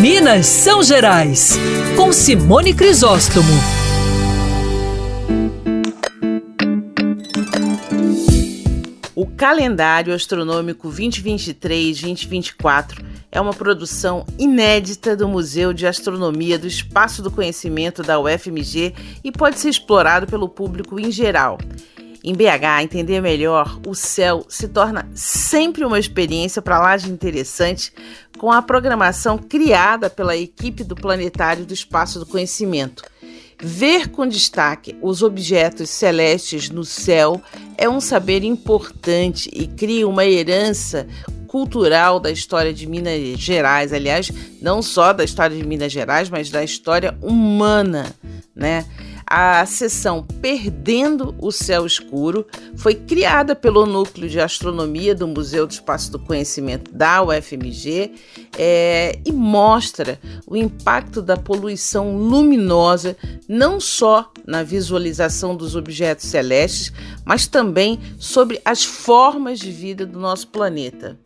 Minas São Gerais, com Simone Crisóstomo. O calendário astronômico 2023-2024 é uma produção inédita do Museu de Astronomia do Espaço do Conhecimento da UFMG e pode ser explorado pelo público em geral. Em BH, entender melhor o céu se torna sempre uma experiência para lá de interessante com a programação criada pela equipe do Planetário do Espaço do Conhecimento. Ver com destaque os objetos celestes no céu é um saber importante e cria uma herança cultural da história de Minas Gerais, aliás, não só da história de Minas Gerais, mas da história humana, né? A sessão Perdendo o Céu Escuro foi criada pelo Núcleo de Astronomia do Museu do Espaço do Conhecimento da UFMG é, e mostra o impacto da poluição luminosa não só na visualização dos objetos celestes, mas também sobre as formas de vida do nosso planeta.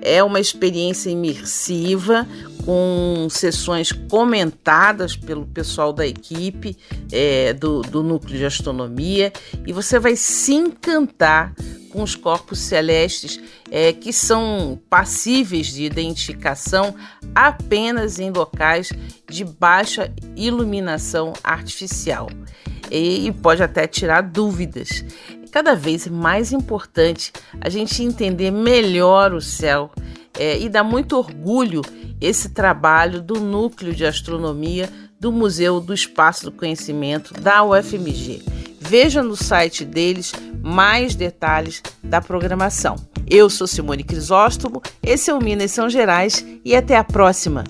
É uma experiência imersiva, com sessões comentadas pelo pessoal da equipe do, do núcleo de astronomia, e você vai se encantar com os corpos celestes é, que são passíveis de identificação apenas em locais de baixa iluminação artificial. E, e pode até tirar dúvidas cada vez mais importante a gente entender melhor o céu é, e dá muito orgulho esse trabalho do Núcleo de Astronomia do Museu do Espaço do Conhecimento da UFMG. Veja no site deles mais detalhes da programação. Eu sou Simone Crisóstomo, esse é o Minas São Gerais e até a próxima!